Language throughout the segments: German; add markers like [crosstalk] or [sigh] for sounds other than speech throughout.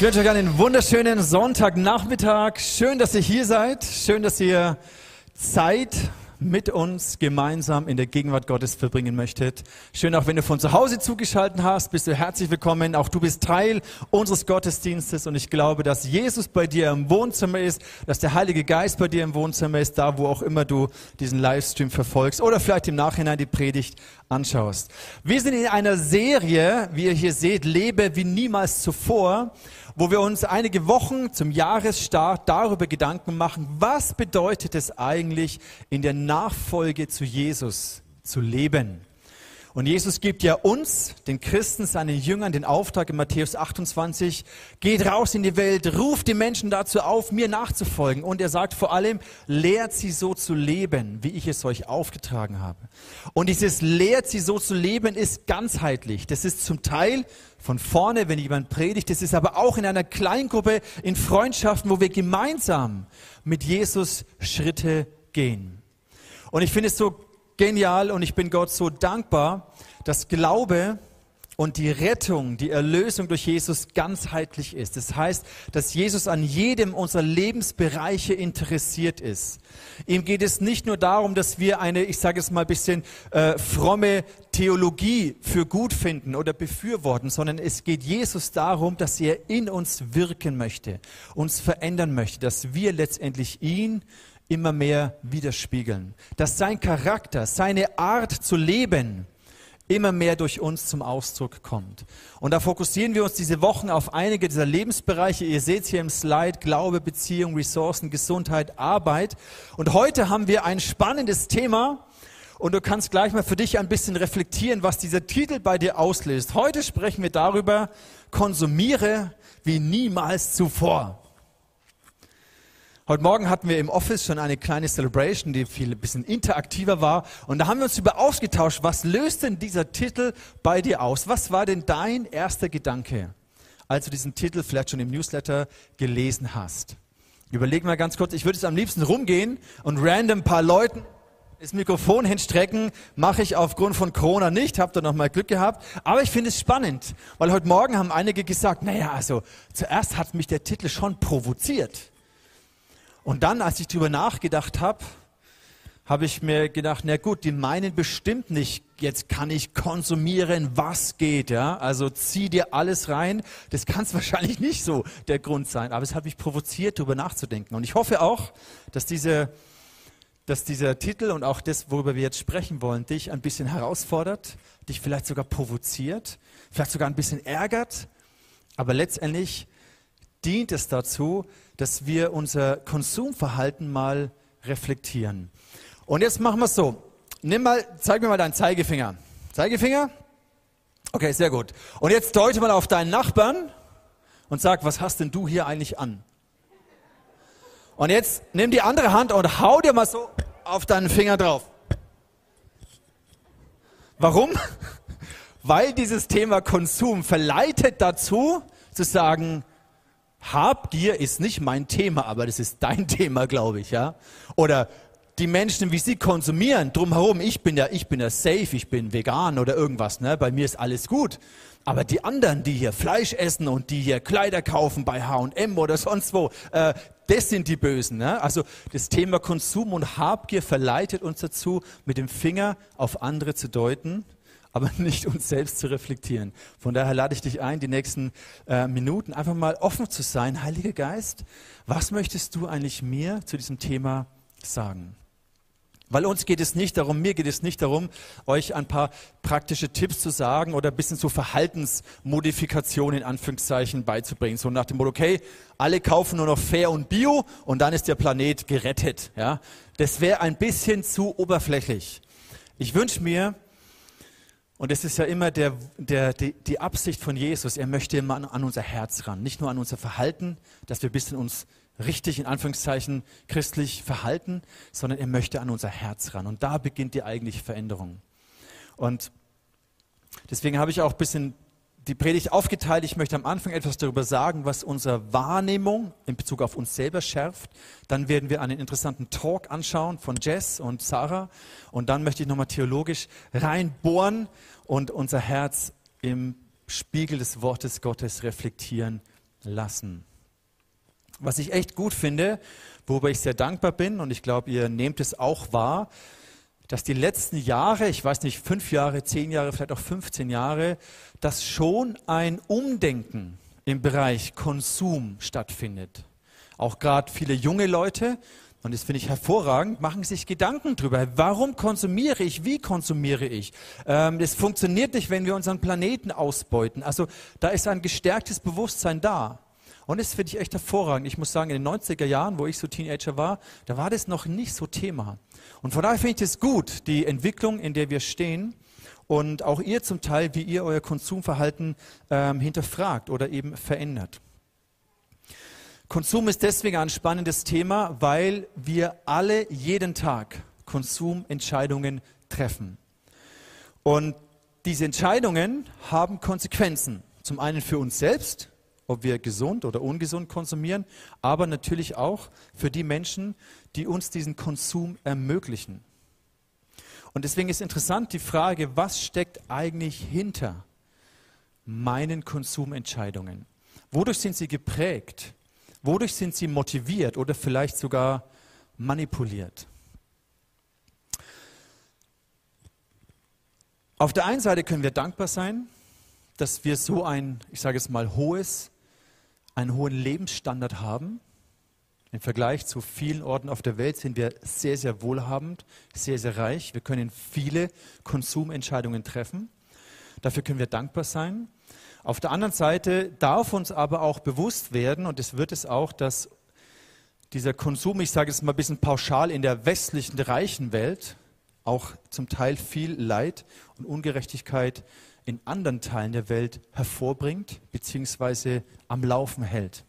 Ich wünsche euch einen wunderschönen Sonntagnachmittag. Schön, dass ihr hier seid. Schön, dass ihr Zeit mit uns gemeinsam in der Gegenwart Gottes verbringen möchtet. Schön auch, wenn du von zu Hause zugeschaltet hast, bist du herzlich willkommen. Auch du bist Teil unseres Gottesdienstes und ich glaube, dass Jesus bei dir im Wohnzimmer ist, dass der Heilige Geist bei dir im Wohnzimmer ist, da wo auch immer du diesen Livestream verfolgst oder vielleicht im Nachhinein die Predigt anschaust. Wir sind in einer Serie, wie ihr hier seht, lebe wie niemals zuvor wo wir uns einige Wochen zum Jahresstart darüber Gedanken machen, was bedeutet es eigentlich, in der Nachfolge zu Jesus zu leben. Und Jesus gibt ja uns, den Christen, seinen Jüngern, den Auftrag in Matthäus 28, geht raus in die Welt, ruft die Menschen dazu auf, mir nachzufolgen. Und er sagt vor allem, lehrt sie so zu leben, wie ich es euch aufgetragen habe. Und dieses lehrt sie so zu leben ist ganzheitlich. Das ist zum Teil von vorne, wenn jemand predigt. Das ist aber auch in einer Kleingruppe, in Freundschaften, wo wir gemeinsam mit Jesus Schritte gehen. Und ich finde es so genial und ich bin Gott so dankbar, dass Glaube und die Rettung, die Erlösung durch Jesus ganzheitlich ist. Das heißt, dass Jesus an jedem unserer Lebensbereiche interessiert ist. Ihm geht es nicht nur darum, dass wir eine, ich sage es mal ein bisschen äh, fromme Theologie für gut finden oder befürworten, sondern es geht Jesus darum, dass er in uns wirken möchte, uns verändern möchte, dass wir letztendlich ihn immer mehr widerspiegeln, dass sein Charakter, seine Art zu leben, immer mehr durch uns zum Ausdruck kommt. Und da fokussieren wir uns diese Wochen auf einige dieser Lebensbereiche. Ihr seht hier im Slide Glaube, Beziehung, Ressourcen, Gesundheit, Arbeit. Und heute haben wir ein spannendes Thema. Und du kannst gleich mal für dich ein bisschen reflektieren, was dieser Titel bei dir auslöst. Heute sprechen wir darüber, konsumiere wie niemals zuvor. Heute Morgen hatten wir im Office schon eine kleine Celebration, die viel ein bisschen interaktiver war. Und da haben wir uns über ausgetauscht, was löst denn dieser Titel bei dir aus? Was war denn dein erster Gedanke, als du diesen Titel vielleicht schon im Newsletter gelesen hast? Überleg mal ganz kurz, ich würde es am liebsten rumgehen und random paar Leuten das Mikrofon hinstrecken, mache ich aufgrund von Corona nicht, habt ihr noch mal Glück gehabt. Aber ich finde es spannend, weil heute Morgen haben einige gesagt, naja, also zuerst hat mich der Titel schon provoziert. Und dann, als ich darüber nachgedacht habe, habe ich mir gedacht, na gut, die meinen bestimmt nicht, jetzt kann ich konsumieren, was geht, ja. Also zieh dir alles rein. Das kann es [laughs] wahrscheinlich nicht so der Grund sein. Aber es hat mich provoziert, darüber nachzudenken. Und ich hoffe auch, dass diese, dass dieser Titel und auch das, worüber wir jetzt sprechen wollen, dich ein bisschen herausfordert, dich vielleicht sogar provoziert, vielleicht sogar ein bisschen ärgert. Aber letztendlich dient es dazu, dass wir unser Konsumverhalten mal reflektieren. Und jetzt machen wir es so. Nimm mal, zeig mir mal deinen Zeigefinger. Zeigefinger? Okay, sehr gut. Und jetzt deute mal auf deinen Nachbarn und sag, was hast denn du hier eigentlich an? Und jetzt nimm die andere Hand und hau dir mal so auf deinen Finger drauf. Warum? [laughs] Weil dieses Thema Konsum verleitet dazu, zu sagen, Habgier ist nicht mein Thema, aber das ist dein [laughs] Thema, glaube ich, ja. Oder die Menschen, wie sie konsumieren, drumherum, ich bin ja, ich bin ja safe, ich bin vegan oder irgendwas, ne? Bei mir ist alles gut. Aber die anderen, die hier Fleisch essen und die hier Kleider kaufen bei H&M oder sonst wo, äh, das sind die Bösen. Ne? Also das Thema Konsum und Habgier verleitet uns dazu, mit dem Finger auf andere zu deuten aber [laughs] nicht uns selbst zu reflektieren. Von daher lade ich dich ein, die nächsten äh, Minuten einfach mal offen zu sein. Heiliger Geist, was möchtest du eigentlich mir zu diesem Thema sagen? Weil uns geht es nicht darum, mir geht es nicht darum, euch ein paar praktische Tipps zu sagen oder ein bisschen so Verhaltensmodifikationen in Anführungszeichen beizubringen. So nach dem Motto, okay, alle kaufen nur noch fair und bio und dann ist der Planet gerettet. Ja, Das wäre ein bisschen zu oberflächlich. Ich wünsche mir, und es ist ja immer der, der, die, die Absicht von Jesus, er möchte immer an, an, unser Herz ran, nicht nur an unser Verhalten, dass wir ein bisschen uns richtig, in Anführungszeichen, christlich verhalten, sondern er möchte an unser Herz ran. Und da beginnt die eigentliche Veränderung. Und deswegen habe ich auch ein bisschen die Predigt aufgeteilt. Ich möchte am Anfang etwas darüber sagen, was unsere Wahrnehmung in Bezug auf uns selber schärft. Dann werden wir einen interessanten Talk anschauen von Jess und Sarah. Und dann möchte ich nochmal theologisch reinbohren und unser Herz im Spiegel des Wortes Gottes reflektieren lassen. Was ich echt gut finde, worüber ich sehr dankbar bin, und ich glaube, ihr nehmt es auch wahr, dass die letzten Jahre, ich weiß nicht, fünf Jahre, zehn Jahre, vielleicht auch 15 Jahre, dass schon ein Umdenken im Bereich Konsum stattfindet. Auch gerade viele junge Leute, und das finde ich hervorragend, machen sich Gedanken darüber, warum konsumiere ich, wie konsumiere ich. Ähm, das funktioniert nicht, wenn wir unseren Planeten ausbeuten. Also da ist ein gestärktes Bewusstsein da. Und das finde ich echt hervorragend. Ich muss sagen, in den 90er Jahren, wo ich so Teenager war, da war das noch nicht so Thema. Und von daher finde ich es gut, die Entwicklung, in der wir stehen und auch ihr zum Teil, wie ihr euer Konsumverhalten ähm, hinterfragt oder eben verändert. Konsum ist deswegen ein spannendes Thema, weil wir alle jeden Tag Konsumentscheidungen treffen. Und diese Entscheidungen haben Konsequenzen. Zum einen für uns selbst, ob wir gesund oder ungesund konsumieren, aber natürlich auch für die Menschen, die uns diesen Konsum ermöglichen. Und deswegen ist interessant die Frage, was steckt eigentlich hinter meinen Konsumentscheidungen? Wodurch sind sie geprägt? Wodurch sind sie motiviert oder vielleicht sogar manipuliert? Auf der einen Seite können wir dankbar sein, dass wir so ein, ich sage es mal, hohes einen hohen Lebensstandard haben. Im Vergleich zu vielen Orten auf der Welt sind wir sehr, sehr wohlhabend, sehr, sehr reich. Wir können viele Konsumentscheidungen treffen. Dafür können wir dankbar sein. Auf der anderen Seite darf uns aber auch bewusst werden, und es wird es auch, dass dieser Konsum, ich sage es mal ein bisschen pauschal, in der westlichen reichen Welt auch zum Teil viel Leid und Ungerechtigkeit in anderen Teilen der Welt hervorbringt bzw. am Laufen hält.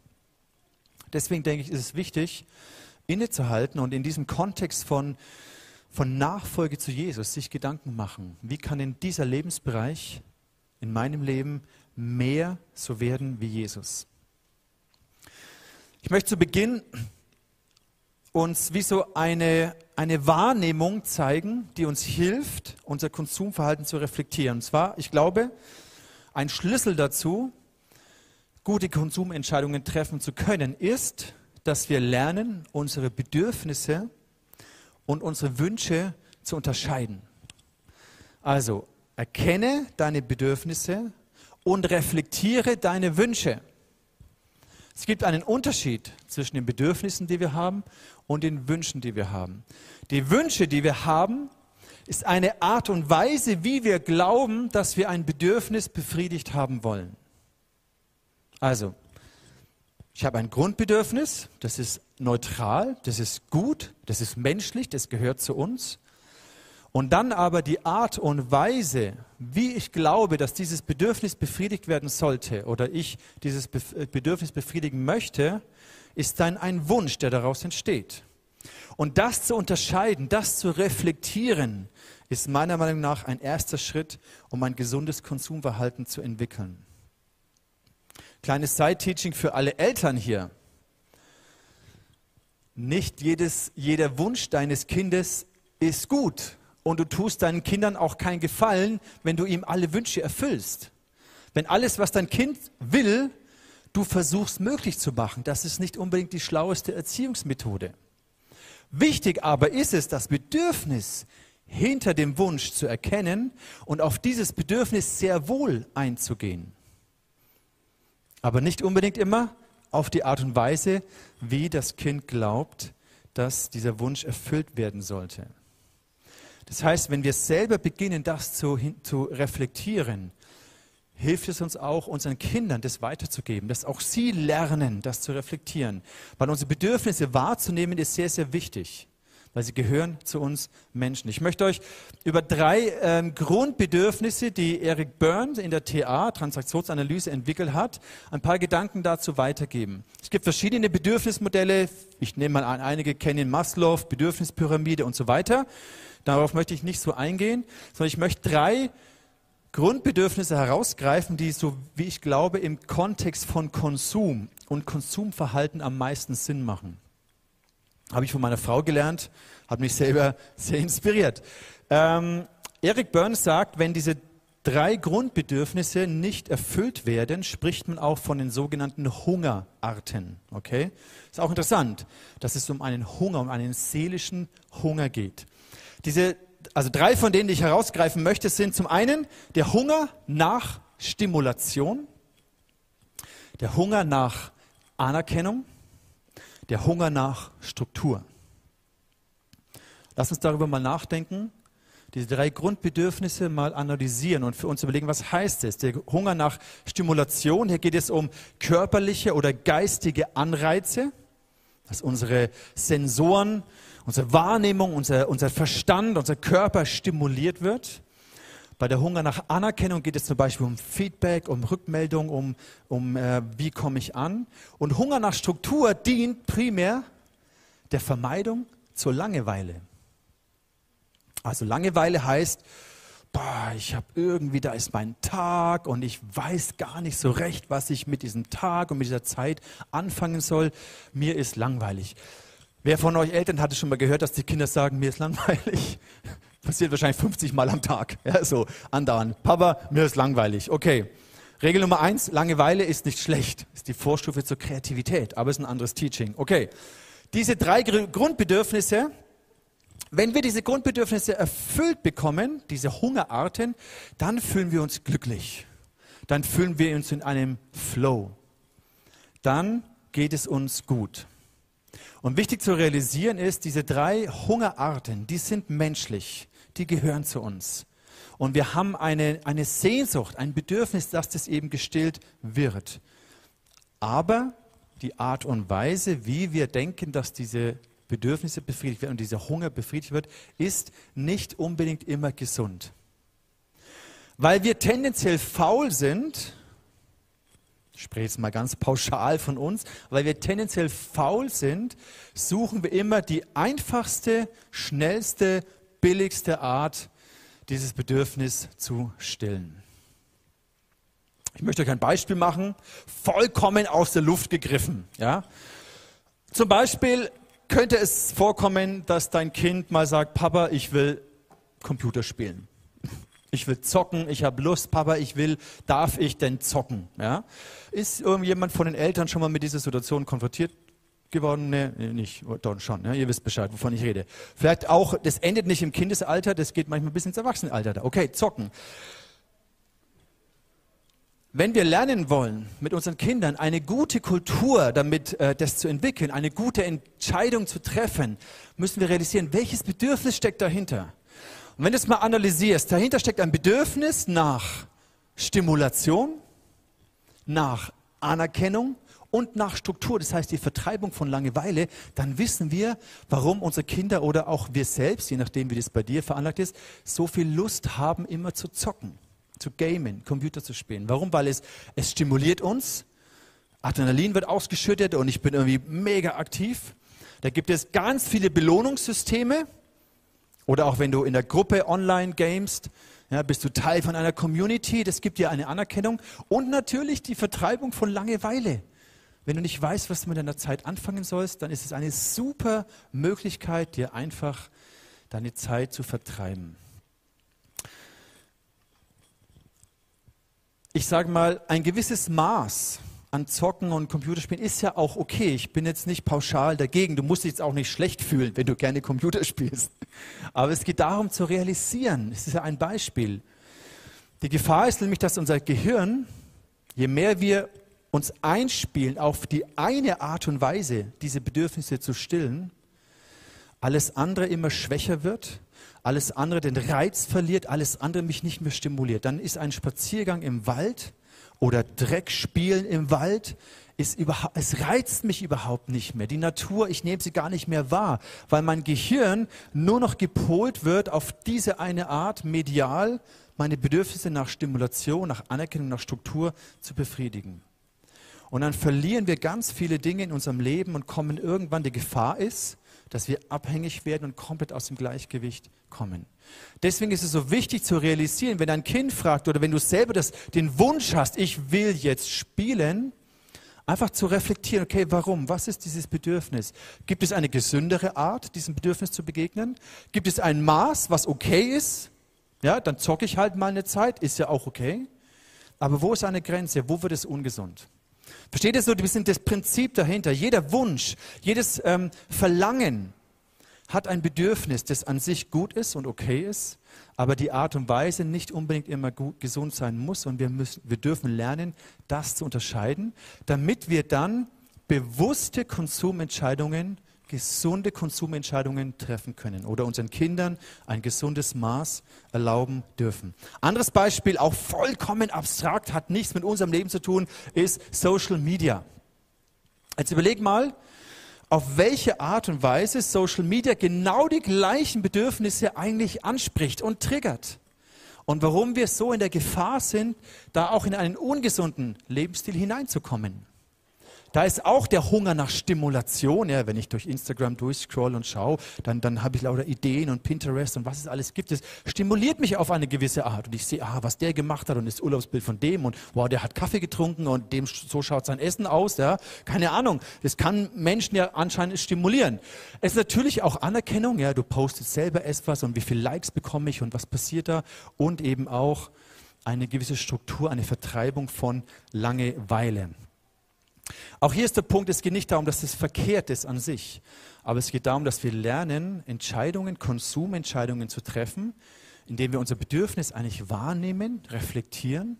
Deswegen denke ich, ist es wichtig, innezuhalten und in diesem Kontext von, von Nachfolge zu Jesus sich Gedanken machen. Wie kann in dieser Lebensbereich in meinem Leben mehr so werden wie Jesus? Ich möchte zu Beginn uns wie so eine, eine Wahrnehmung zeigen, die uns hilft, unser Konsumverhalten zu reflektieren. Und zwar, ich glaube, ein Schlüssel dazu, gute Konsumentscheidungen treffen zu können, ist, dass wir lernen, unsere Bedürfnisse und unsere Wünsche zu unterscheiden. Also erkenne deine Bedürfnisse und reflektiere deine Wünsche. Es gibt einen Unterschied zwischen den Bedürfnissen, die wir haben, und den Wünschen, die wir haben. Die Wünsche, die wir haben, ist eine Art und Weise, wie wir glauben, dass wir ein Bedürfnis befriedigt haben wollen. Also, ich habe ein Grundbedürfnis, das ist neutral, das ist gut, das ist menschlich, das gehört zu uns. Und dann aber die Art und Weise, wie ich glaube, dass dieses Bedürfnis befriedigt werden sollte oder ich dieses äh, Bedürfnis befriedigen möchte, ist dann ein Wunsch, der daraus entsteht. Und das zu unterscheiden, das zu reflektieren, ist meiner Meinung nach ein erster Schritt, um ein gesundes Konsumverhalten zu entwickeln. Kleines Side-Teaching für alle Eltern hier. Nicht jedes, jeder Wunsch deines Kindes ist gut. Und du tust deinen Kindern auch keinen Gefallen, wenn du ihm alle Wünsche erfüllst. Wenn alles, was dein Kind will, du versuchst möglich zu machen, das ist nicht unbedingt die schlaueste Erziehungsmethode. Wichtig aber ist es, das Bedürfnis hinter dem Wunsch zu erkennen und auf dieses Bedürfnis sehr wohl einzugehen. Aber nicht unbedingt immer auf die Art und Weise, wie das Kind glaubt, dass dieser Wunsch erfüllt werden sollte. Das heißt, wenn wir selber beginnen, das zu, zu reflektieren, hilft es uns auch, unseren Kindern das weiterzugeben, dass auch sie lernen, das zu reflektieren. Weil unsere Bedürfnisse wahrzunehmen, ist sehr, sehr wichtig, weil sie gehören zu uns Menschen. Ich möchte euch über drei ähm, Grundbedürfnisse, die Eric Byrne in der TA, Transaktionsanalyse, entwickelt hat, ein paar Gedanken dazu weitergeben. Es gibt verschiedene Bedürfnismodelle. Ich nehme mal an, einige kennen Maslow, Bedürfnispyramide und so weiter. Darauf möchte ich nicht so eingehen, sondern ich möchte drei Grundbedürfnisse herausgreifen, die, so wie ich glaube, im Kontext von Konsum und Konsumverhalten am meisten Sinn machen. Habe ich von meiner Frau gelernt, hat mich selber sehr inspiriert. Ähm, Eric Burns sagt, wenn diese drei Grundbedürfnisse nicht erfüllt werden, spricht man auch von den sogenannten Hungerarten. Okay? Ist auch interessant, dass es um einen Hunger, um einen seelischen Hunger geht. Diese, also drei von denen, die ich herausgreifen möchte, sind zum einen der Hunger nach Stimulation, der Hunger nach Anerkennung, der Hunger nach Struktur. Lass uns darüber mal nachdenken diese drei Grundbedürfnisse mal analysieren und für uns überlegen, was heißt es? Der Hunger nach Stimulation, hier geht es um körperliche oder geistige Anreize, dass unsere Sensoren, unsere Wahrnehmung, unser, unser Verstand, unser Körper stimuliert wird. Bei der Hunger nach Anerkennung geht es zum Beispiel um Feedback, um Rückmeldung, um, um äh, wie komme ich an. Und Hunger nach Struktur dient primär der Vermeidung zur Langeweile. Also Langeweile heißt, boah, ich habe irgendwie, da ist mein Tag und ich weiß gar nicht so recht, was ich mit diesem Tag und mit dieser Zeit anfangen soll. Mir ist langweilig. Wer von euch Eltern hatte schon mal gehört, dass die Kinder sagen, mir ist langweilig? [laughs] Passiert wahrscheinlich 50 Mal am Tag. Ja, so andauernd. Papa, mir ist langweilig. Okay. Regel Nummer eins, Langeweile ist nicht schlecht. Ist die Vorstufe zur Kreativität, aber ist ein anderes Teaching. Okay. Diese drei Grundbedürfnisse, wenn wir diese Grundbedürfnisse erfüllt bekommen, diese Hungerarten, dann fühlen wir uns glücklich. Dann fühlen wir uns in einem Flow. Dann geht es uns gut. Und wichtig zu realisieren ist, diese drei Hungerarten, die sind menschlich, die gehören zu uns. Und wir haben eine, eine Sehnsucht, ein Bedürfnis, dass das eben gestillt wird. Aber die Art und Weise, wie wir denken, dass diese Bedürfnisse befriedigt werden und dieser Hunger befriedigt wird, ist nicht unbedingt immer gesund. Weil wir tendenziell faul sind, ich spreche jetzt mal ganz pauschal von uns, weil wir tendenziell faul sind, suchen wir immer die einfachste, schnellste, billigste Art, dieses Bedürfnis zu stillen. Ich möchte euch ein Beispiel machen, vollkommen aus der Luft gegriffen. Ja? Zum Beispiel könnte es vorkommen, dass dein Kind mal sagt, Papa, ich will Computer spielen. Ich will zocken, ich habe Lust, Papa, ich will, darf ich denn zocken? Ja? Ist irgendjemand von den Eltern schon mal mit dieser Situation konfrontiert geworden? Nee, nicht, doch schon, ja? ihr wisst Bescheid, wovon ich rede. Vielleicht auch, das endet nicht im Kindesalter, das geht manchmal bis ins Erwachsenenalter. Okay, zocken. Wenn wir lernen wollen, mit unseren Kindern eine gute Kultur damit äh, das zu entwickeln, eine gute Entscheidung zu treffen, müssen wir realisieren, welches Bedürfnis steckt dahinter. Und wenn du es mal analysierst, dahinter steckt ein Bedürfnis nach Stimulation, nach Anerkennung und nach Struktur, das heißt die Vertreibung von Langeweile, dann wissen wir, warum unsere Kinder oder auch wir selbst, je nachdem wie das bei dir veranlagt ist, so viel Lust haben, immer zu zocken zu gamen, Computer zu spielen. Warum? Weil es, es stimuliert uns. Adrenalin wird ausgeschüttet und ich bin irgendwie mega aktiv. Da gibt es ganz viele Belohnungssysteme. Oder auch wenn du in der Gruppe online gamest, ja, bist du Teil von einer Community, das gibt dir eine Anerkennung. Und natürlich die Vertreibung von Langeweile. Wenn du nicht weißt, was du mit deiner Zeit anfangen sollst, dann ist es eine super Möglichkeit, dir einfach deine Zeit zu vertreiben. ich sage mal, ein gewisses Maß an Zocken und Computerspielen ist ja auch okay. Ich bin jetzt nicht pauschal dagegen. Du musst dich jetzt auch nicht schlecht fühlen, wenn du gerne Computer [laughs] spielst. Aber es geht darum zu realisieren. Es ist ja ein Beispiel. Die Gefahr ist nämlich, dass unser Gehirn, je mehr wir uns einspielen auf die eine Art und Weise, diese Bedürfnisse zu stillen, alles andere immer schwächer wird alles andere den Reiz verliert, alles andere mich nicht mehr stimuliert. Dann ist ein Spaziergang im Wald oder Dreckspielen im Wald, ist überhaupt, es reizt mich überhaupt nicht mehr. Die Natur, ich nehme sie gar nicht mehr wahr, weil mein Gehirn nur noch gepolt wird auf diese eine Art, medial meine Bedürfnisse nach Stimulation, nach Anerkennung, nach Struktur zu befriedigen. Und dann verlieren wir ganz viele Dinge in unserem Leben und kommen irgendwann, die Gefahr ist, dass wir abhängig werden und komplett aus dem Gleichgewicht kommen. Deswegen ist es so wichtig zu realisieren, wenn ein Kind fragt oder wenn du selber das, den Wunsch hast, ich will jetzt spielen, einfach zu reflektieren, okay, warum? Was ist dieses Bedürfnis? Gibt es eine gesündere Art, diesem Bedürfnis zu begegnen? Gibt es ein Maß, was okay ist? Ja, dann zocke ich halt mal eine Zeit, ist ja auch okay. Aber wo ist eine Grenze? Wo wird es ungesund? Versteht ihr so ein bisschen das Prinzip dahinter? Jeder Wunsch, jedes ähm, Verlangen hat ein Bedürfnis, das an sich gut ist und okay ist, aber die Art und Weise nicht unbedingt immer gut, gesund sein muss. Und wir, müssen, wir dürfen lernen, das zu unterscheiden, damit wir dann bewusste Konsumentscheidungen gesunde Konsumentscheidungen treffen können oder unseren Kindern ein gesundes Maß erlauben dürfen. Anderes Beispiel, auch vollkommen abstrakt, hat nichts mit unserem Leben zu tun, ist Social Media. Jetzt überleg mal, auf welche Art und Weise Social Media genau die gleichen Bedürfnisse eigentlich anspricht und triggert. Und warum wir so in der Gefahr sind, da auch in einen ungesunden Lebensstil hineinzukommen. Da ist auch der Hunger nach Stimulation. Ja, wenn ich durch Instagram durchscroll und schaue, dann, dann habe ich lauter Ideen und Pinterest und was es alles gibt. Es stimuliert mich auf eine gewisse Art. Und ich sehe, ah, was der gemacht hat und das Urlaubsbild von dem und wow, der hat Kaffee getrunken und dem so schaut sein Essen aus. Ja, keine Ahnung. Das kann Menschen ja anscheinend stimulieren. Es ist natürlich auch Anerkennung. Ja, du postest selber etwas und wie viele Likes bekomme ich und was passiert da und eben auch eine gewisse Struktur, eine Vertreibung von Langeweile. Auch hier ist der Punkt, es geht nicht darum, dass es verkehrt ist an sich, aber es geht darum, dass wir lernen, Entscheidungen, Konsumentscheidungen zu treffen, indem wir unser Bedürfnis eigentlich wahrnehmen, reflektieren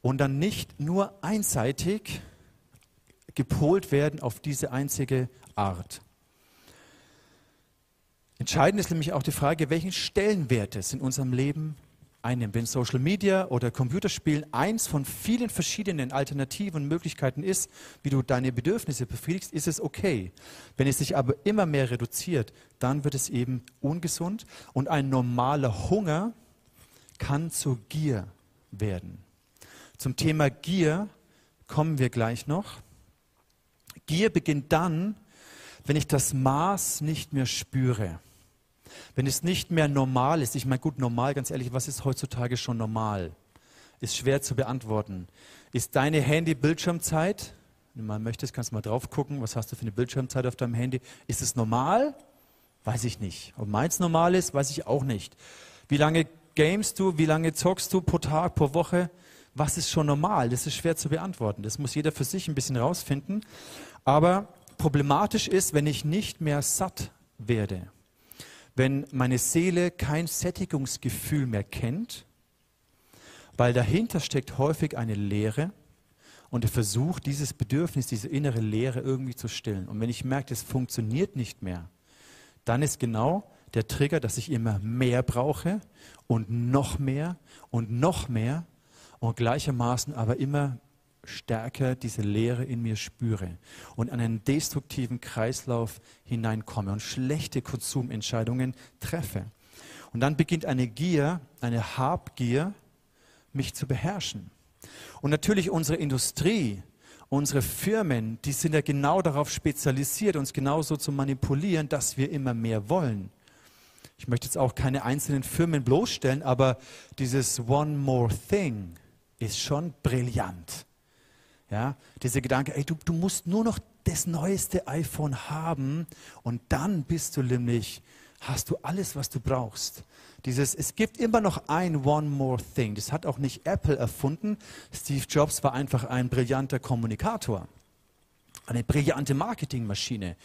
und dann nicht nur einseitig gepolt werden auf diese einzige Art. Entscheidend ist nämlich auch die Frage, welchen Stellenwert es in unserem Leben einnimmt. Wenn Social Media oder Computerspielen eins von vielen verschiedenen Alternativen und Möglichkeiten ist, wie du deine Bedürfnisse befriedigst, ist es okay. Wenn es sich aber immer mehr reduziert, dann wird es eben ungesund und ein normaler Hunger kann zur Gier werden. Zum Thema Gier kommen wir gleich noch. Gier beginnt dann, wenn ich das Maß nicht mehr spüre. Wenn es nicht mehr normal ist, ich meine, gut, normal, ganz ehrlich, was ist heutzutage schon normal? Ist schwer zu beantworten. Ist deine Handy-Bildschirmzeit, wenn du mal möchtest, kannst du mal drauf gucken, was hast du für eine Bildschirmzeit auf deinem Handy? Ist es normal? Weiß ich nicht. Ob meins normal ist, weiß ich auch nicht. Wie lange gamest du, wie lange zockst du pro Tag, pro Woche? Was ist schon normal? Das ist schwer zu beantworten. Das muss jeder für sich ein bisschen rausfinden. Aber problematisch ist, wenn ich nicht mehr satt werde wenn meine Seele kein Sättigungsgefühl mehr kennt, weil dahinter steckt häufig eine Leere und er versucht, dieses Bedürfnis, diese innere Leere irgendwie zu stillen. Und wenn ich merke, es funktioniert nicht mehr, dann ist genau der Trigger, dass ich immer mehr brauche und noch mehr und noch mehr und gleichermaßen aber immer stärker diese Leere in mir spüre und an einen destruktiven Kreislauf hineinkomme und schlechte Konsumentscheidungen treffe. Und dann beginnt eine Gier, eine Habgier, mich zu beherrschen. Und natürlich unsere Industrie, unsere Firmen, die sind ja genau darauf spezialisiert, uns genauso zu manipulieren, dass wir immer mehr wollen. Ich möchte jetzt auch keine einzelnen Firmen bloßstellen, aber dieses One More Thing ist schon brillant. Ja, dieser Gedanke, ey, du, du musst nur noch das neueste iPhone haben und dann bist du nämlich, hast du alles, was du brauchst. Dieses, es gibt immer noch ein One More Thing. Das hat auch nicht Apple erfunden. Steve Jobs war einfach ein brillanter Kommunikator, eine brillante Marketingmaschine.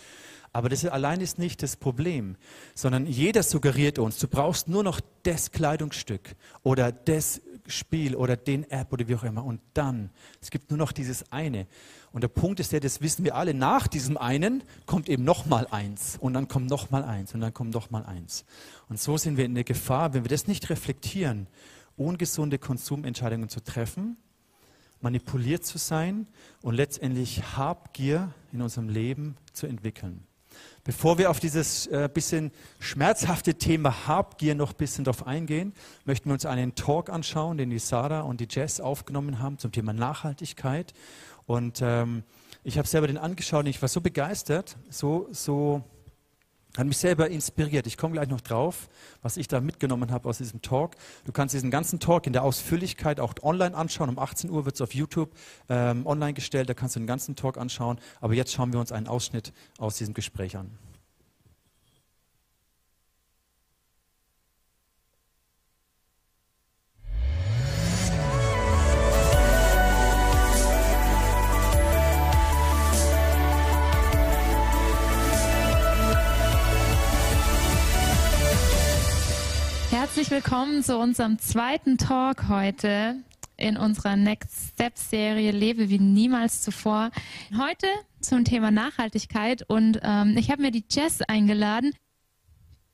Aber das allein ist nicht das Problem, sondern jeder suggeriert uns, du brauchst nur noch das Kleidungsstück oder das Spiel oder den App oder wie auch immer. Und dann, es gibt nur noch dieses eine. Und der Punkt ist der, das wissen wir alle, nach diesem einen kommt eben noch mal eins und dann kommt noch mal eins und dann kommt noch mal eins. Und so sind wir in der Gefahr, wenn wir das nicht reflektieren, ungesunde Konsumentscheidungen zu treffen, manipuliert zu sein und letztendlich Habgier in unserem Leben zu entwickeln. Bevor wir auf dieses äh, bisschen schmerzhafte Thema Habgier noch ein bisschen drauf eingehen, möchten wir uns einen Talk anschauen, den die Sarah und die Jess aufgenommen haben zum Thema Nachhaltigkeit. Und ähm, ich habe selber den angeschaut und ich war so begeistert, so, so hat mich selber inspiriert. Ich komme gleich noch drauf, was ich da mitgenommen habe aus diesem Talk. Du kannst diesen ganzen Talk in der Ausführlichkeit auch online anschauen. Um 18 Uhr wird es auf YouTube ähm, online gestellt. Da kannst du den ganzen Talk anschauen. Aber jetzt schauen wir uns einen Ausschnitt aus diesem Gespräch an. Herzlich willkommen zu unserem zweiten Talk heute in unserer Next Step Serie Lebe wie niemals zuvor. Heute zum Thema Nachhaltigkeit und ähm, ich habe mir die Jess eingeladen.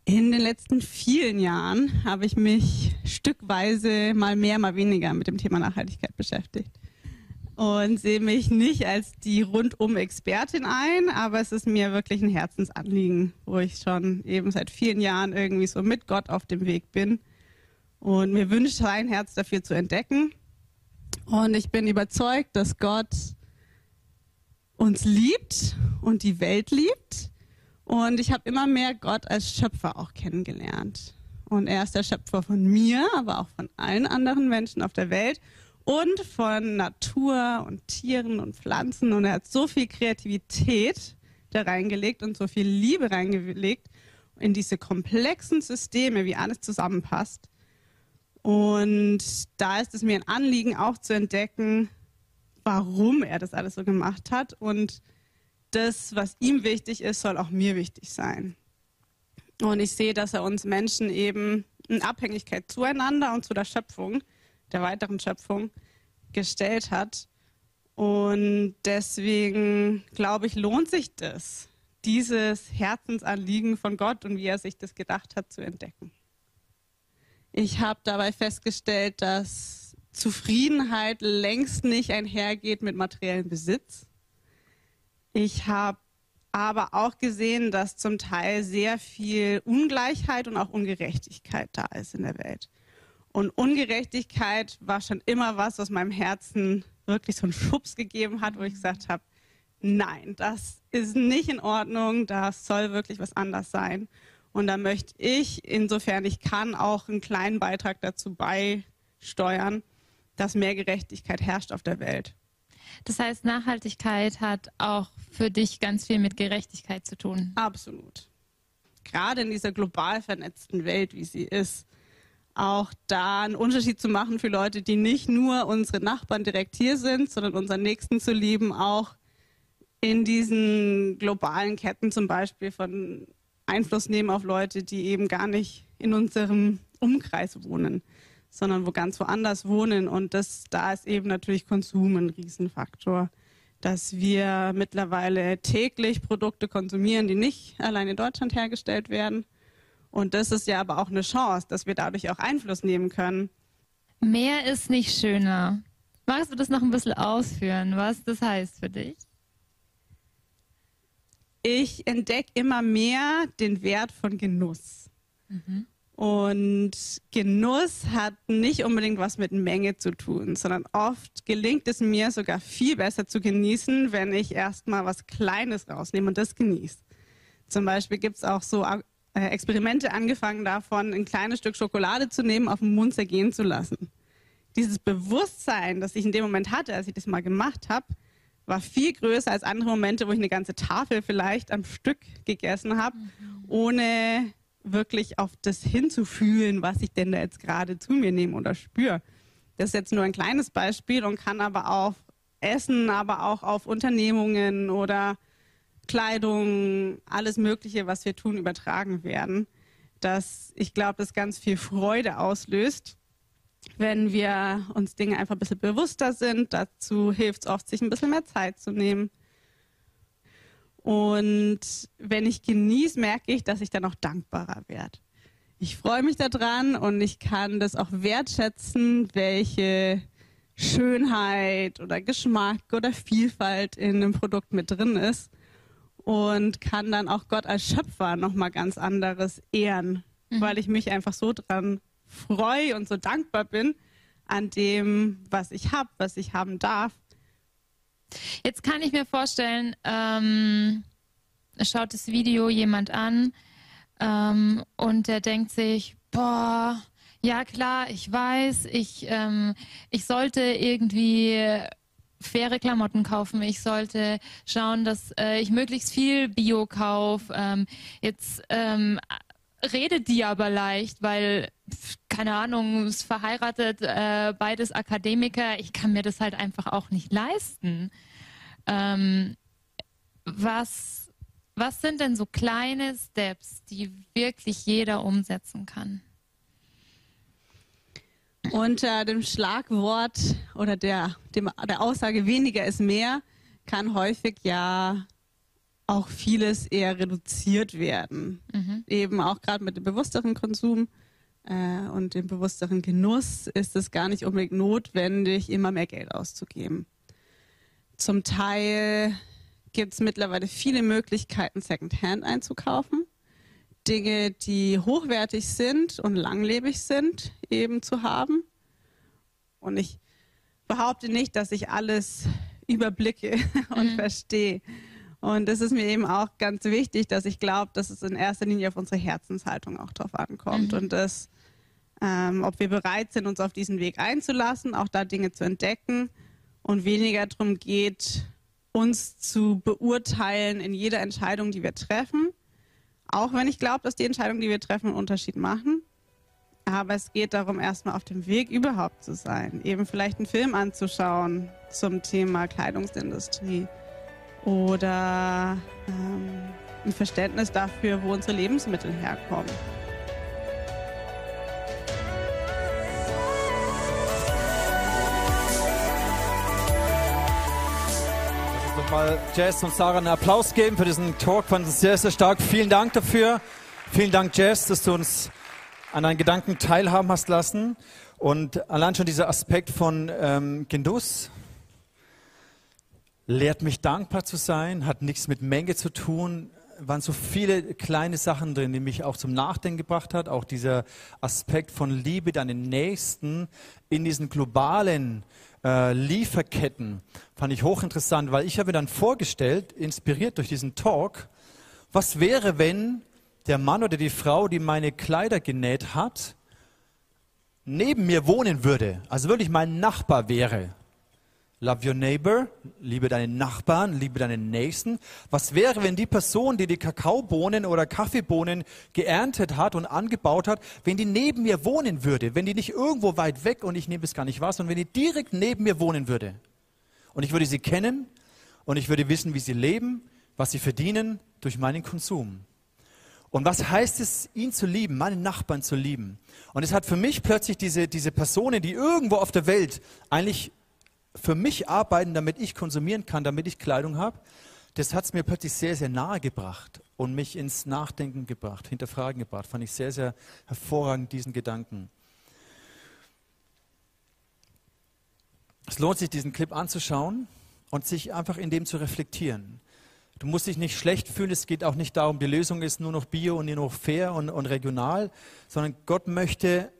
In den letzten vielen Jahren habe ich mich stückweise mal mehr, mal weniger mit dem Thema Nachhaltigkeit beschäftigt und sehe mich nicht als die rundum Expertin ein, aber es ist mir wirklich ein Herzensanliegen, wo ich schon eben seit vielen Jahren irgendwie so mit Gott auf dem Weg bin und mir wünscht, sein Herz dafür zu entdecken. Und ich bin überzeugt, dass Gott uns liebt und die Welt liebt. Und ich habe immer mehr Gott als Schöpfer auch kennengelernt. Und er ist der Schöpfer von mir, aber auch von allen anderen Menschen auf der Welt und von Natur und Tieren und Pflanzen. Und er hat so viel Kreativität da reingelegt und so viel Liebe reingelegt in diese komplexen Systeme, wie alles zusammenpasst. Und da ist es mir ein Anliegen, auch zu entdecken, warum er das alles so gemacht hat. Und das, was ihm wichtig ist, soll auch mir wichtig sein. Und ich sehe, dass er uns Menschen eben in Abhängigkeit zueinander und zu der Schöpfung der weiteren Schöpfung gestellt hat. Und deswegen glaube ich, lohnt sich das, dieses Herzensanliegen von Gott und wie er sich das gedacht hat, zu entdecken. Ich habe dabei festgestellt, dass Zufriedenheit längst nicht einhergeht mit materiellem Besitz. Ich habe aber auch gesehen, dass zum Teil sehr viel Ungleichheit und auch Ungerechtigkeit da ist in der Welt. Und Ungerechtigkeit war schon immer was, was meinem Herzen wirklich so einen Schubs gegeben hat, wo ich gesagt habe, nein, das ist nicht in Ordnung, das soll wirklich was anders sein. Und da möchte ich, insofern ich kann, auch einen kleinen Beitrag dazu beisteuern, dass mehr Gerechtigkeit herrscht auf der Welt. Das heißt, Nachhaltigkeit hat auch für dich ganz viel mit Gerechtigkeit zu tun. Absolut. Gerade in dieser global vernetzten Welt, wie sie ist, auch da einen Unterschied zu machen für Leute, die nicht nur unsere Nachbarn direkt hier sind, sondern unseren Nächsten zu lieben, auch in diesen globalen Ketten zum Beispiel von Einfluss nehmen auf Leute, die eben gar nicht in unserem Umkreis wohnen, sondern wo ganz woanders wohnen. Und das, da ist eben natürlich Konsum ein Riesenfaktor, dass wir mittlerweile täglich Produkte konsumieren, die nicht allein in Deutschland hergestellt werden und das ist ja aber auch eine Chance, dass wir dadurch auch Einfluss nehmen können. Mehr ist nicht schöner. Magst du das noch ein bisschen ausführen, was das heißt für dich? Ich entdecke immer mehr den Wert von Genuss. Mhm. Und Genuss hat nicht unbedingt was mit Menge zu tun, sondern oft gelingt es mir sogar viel besser zu genießen, wenn ich erstmal was Kleines rausnehme und das genieße. Zum Beispiel gibt es auch so Experimente angefangen davon, ein kleines Stück Schokolade zu nehmen, auf den Mund zergehen zu lassen. Dieses Bewusstsein, das ich in dem Moment hatte, als ich das mal gemacht habe, war viel größer als andere Momente, wo ich eine ganze Tafel vielleicht am Stück gegessen habe, mhm. ohne wirklich auf das hinzufühlen, was ich denn da jetzt gerade zu mir nehme oder spüre. Das ist jetzt nur ein kleines Beispiel und kann aber auf Essen, aber auch auf Unternehmungen oder Kleidung, alles Mögliche, was wir tun, übertragen werden. Dass ich glaube, das ganz viel Freude auslöst, wenn wir uns Dinge einfach ein bisschen bewusster sind. Dazu hilft es oft, sich ein bisschen mehr Zeit zu nehmen. Und wenn ich genieße, merke ich, dass ich dann auch dankbarer werde. Ich freue mich daran und ich kann das auch wertschätzen, welche Schönheit oder Geschmack oder Vielfalt in einem Produkt mit drin ist und kann dann auch Gott als Schöpfer nochmal ganz anderes ehren, mhm. weil ich mich einfach so dran freue und so dankbar bin an dem, was ich habe, was ich haben darf. Jetzt kann ich mir vorstellen, ähm, schaut das Video jemand an ähm, und der denkt sich, boah, ja klar, ich weiß, ich, ähm, ich sollte irgendwie faire Klamotten kaufen. Ich sollte schauen, dass äh, ich möglichst viel Bio kaufe. Ähm, jetzt ähm, redet die aber leicht, weil keine Ahnung, ist verheiratet, äh, beides Akademiker. Ich kann mir das halt einfach auch nicht leisten. Ähm, was was sind denn so kleine Steps, die wirklich jeder umsetzen kann? Unter dem Schlagwort oder der, dem, der Aussage weniger ist mehr kann häufig ja auch vieles eher reduziert werden. Mhm. Eben auch gerade mit dem bewussteren Konsum äh, und dem bewussteren Genuss ist es gar nicht unbedingt notwendig, immer mehr Geld auszugeben. Zum Teil gibt es mittlerweile viele Möglichkeiten, Secondhand einzukaufen. Dinge, die hochwertig sind und langlebig sind, eben zu haben. Und ich behaupte nicht, dass ich alles überblicke [laughs] und mhm. verstehe. Und es ist mir eben auch ganz wichtig, dass ich glaube, dass es in erster Linie auf unsere Herzenshaltung auch drauf ankommt mhm. und dass, ähm, ob wir bereit sind, uns auf diesen Weg einzulassen, auch da Dinge zu entdecken und weniger darum geht, uns zu beurteilen in jeder Entscheidung, die wir treffen. Auch wenn ich glaube, dass die Entscheidungen, die wir treffen, einen Unterschied machen. Aber es geht darum, erstmal auf dem Weg überhaupt zu sein. Eben vielleicht einen Film anzuschauen zum Thema Kleidungsindustrie oder ähm, ein Verständnis dafür, wo unsere Lebensmittel herkommen. Mal Jess und Sarah einen Applaus geben für diesen Talk. Fand es sehr, sehr stark. Vielen Dank dafür. Vielen Dank, Jess, dass du uns an deinen Gedanken teilhaben hast lassen. Und allein schon dieser Aspekt von ähm, Genuss lehrt mich dankbar zu sein, hat nichts mit Menge zu tun, waren so viele kleine Sachen drin, die mich auch zum Nachdenken gebracht hat. Auch dieser Aspekt von Liebe deinen Nächsten in diesen globalen äh, Lieferketten fand ich hochinteressant, weil ich habe mir dann vorgestellt, inspiriert durch diesen Talk, was wäre, wenn der Mann oder die Frau, die meine Kleider genäht hat, neben mir wohnen würde, also wirklich mein Nachbar wäre. Love your neighbor, liebe deinen Nachbarn, liebe deinen Nächsten. Was wäre, wenn die Person, die die Kakaobohnen oder Kaffeebohnen geerntet hat und angebaut hat, wenn die neben mir wohnen würde? Wenn die nicht irgendwo weit weg und ich nehme es gar nicht wahr, sondern wenn die direkt neben mir wohnen würde? Und ich würde sie kennen und ich würde wissen, wie sie leben, was sie verdienen durch meinen Konsum. Und was heißt es, ihn zu lieben, meinen Nachbarn zu lieben? Und es hat für mich plötzlich diese, diese Personen, die irgendwo auf der Welt eigentlich für mich arbeiten, damit ich konsumieren kann, damit ich Kleidung habe, das hat es mir plötzlich sehr, sehr nahe gebracht und mich ins Nachdenken gebracht, hinterfragen gebracht. Fand ich sehr, sehr hervorragend, diesen Gedanken. Es lohnt sich, diesen Clip anzuschauen und sich einfach in dem zu reflektieren. Du musst dich nicht schlecht fühlen, es geht auch nicht darum, die Lösung ist nur noch bio und nur noch fair und, und regional, sondern Gott möchte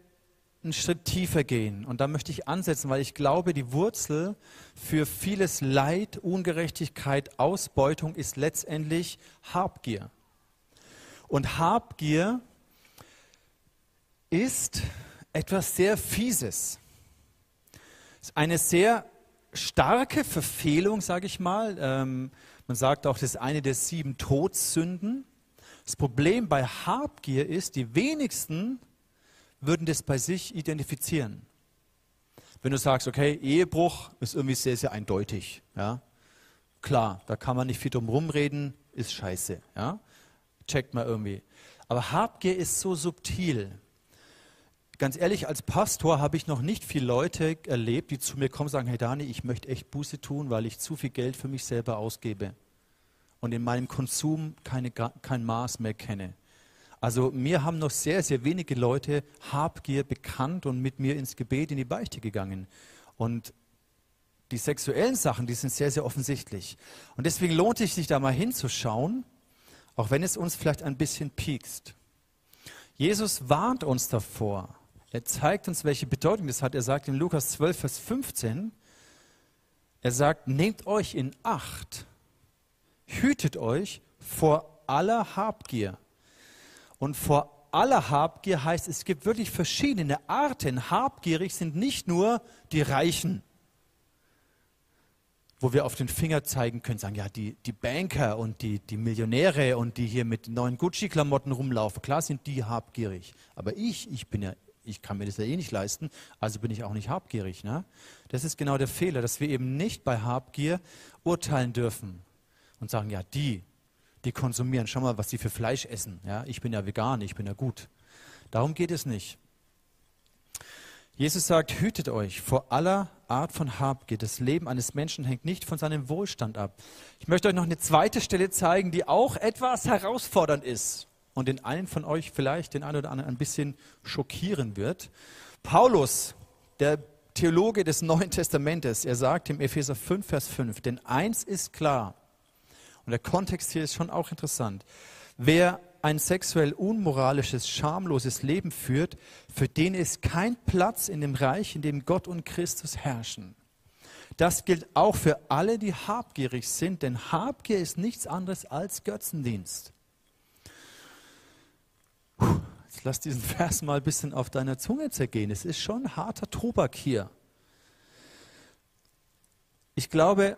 einen Schritt tiefer gehen. Und da möchte ich ansetzen, weil ich glaube, die Wurzel für vieles Leid, Ungerechtigkeit, Ausbeutung ist letztendlich Habgier. Und Habgier ist etwas sehr Fieses. Es ist eine sehr starke Verfehlung, sage ich mal. Ähm, man sagt auch, das ist eine der sieben Todsünden. Das Problem bei Habgier ist, die wenigsten würden das bei sich identifizieren. Wenn du sagst, okay, Ehebruch ist irgendwie sehr, sehr eindeutig. Ja? Klar, da kann man nicht viel drum rumreden, ist scheiße. Ja? Checkt mal irgendwie. Aber Habgier ist so subtil. Ganz ehrlich, als Pastor habe ich noch nicht viele Leute erlebt, die zu mir kommen und sagen, hey Dani, ich möchte echt Buße tun, weil ich zu viel Geld für mich selber ausgebe und in meinem Konsum keine, kein Maß mehr kenne. Also mir haben noch sehr, sehr wenige Leute Habgier bekannt und mit mir ins Gebet in die Beichte gegangen. Und die sexuellen Sachen, die sind sehr, sehr offensichtlich. Und deswegen lohnt es sich da mal hinzuschauen, auch wenn es uns vielleicht ein bisschen piekst. Jesus warnt uns davor. Er zeigt uns, welche Bedeutung das hat. Er sagt in Lukas 12, Vers 15, er sagt, nehmt euch in Acht, hütet euch vor aller Habgier. Und vor aller Habgier heißt, es gibt wirklich verschiedene Arten. Habgierig sind nicht nur die Reichen, wo wir auf den Finger zeigen können, sagen, ja, die, die Banker und die, die Millionäre und die hier mit neuen Gucci-Klamotten rumlaufen, klar sind die habgierig. Aber ich, ich bin ja, ich kann mir das ja eh nicht leisten, also bin ich auch nicht habgierig. Ne? Das ist genau der Fehler, dass wir eben nicht bei Habgier urteilen dürfen und sagen, ja, die, die konsumieren. Schau mal, was die für Fleisch essen. Ja, ich bin ja vegan, ich bin ja gut. Darum geht es nicht. Jesus sagt, hütet euch vor aller Art von Habgier. Das Leben eines Menschen hängt nicht von seinem Wohlstand ab. Ich möchte euch noch eine zweite Stelle zeigen, die auch etwas herausfordernd ist und den einen von euch vielleicht, den einen oder anderen ein bisschen schockieren wird. Paulus, der Theologe des Neuen Testamentes, er sagt im Epheser 5, Vers 5, denn eins ist klar, und der Kontext hier ist schon auch interessant, wer ein sexuell unmoralisches, schamloses Leben führt, für den ist kein Platz in dem Reich, in dem Gott und Christus herrschen. Das gilt auch für alle, die habgierig sind, denn Habgier ist nichts anderes als Götzendienst. Jetzt lass diesen [laughs] Vers mal ein bisschen auf deiner Zunge zergehen. Es ist schon harter Tobak hier. Ich glaube,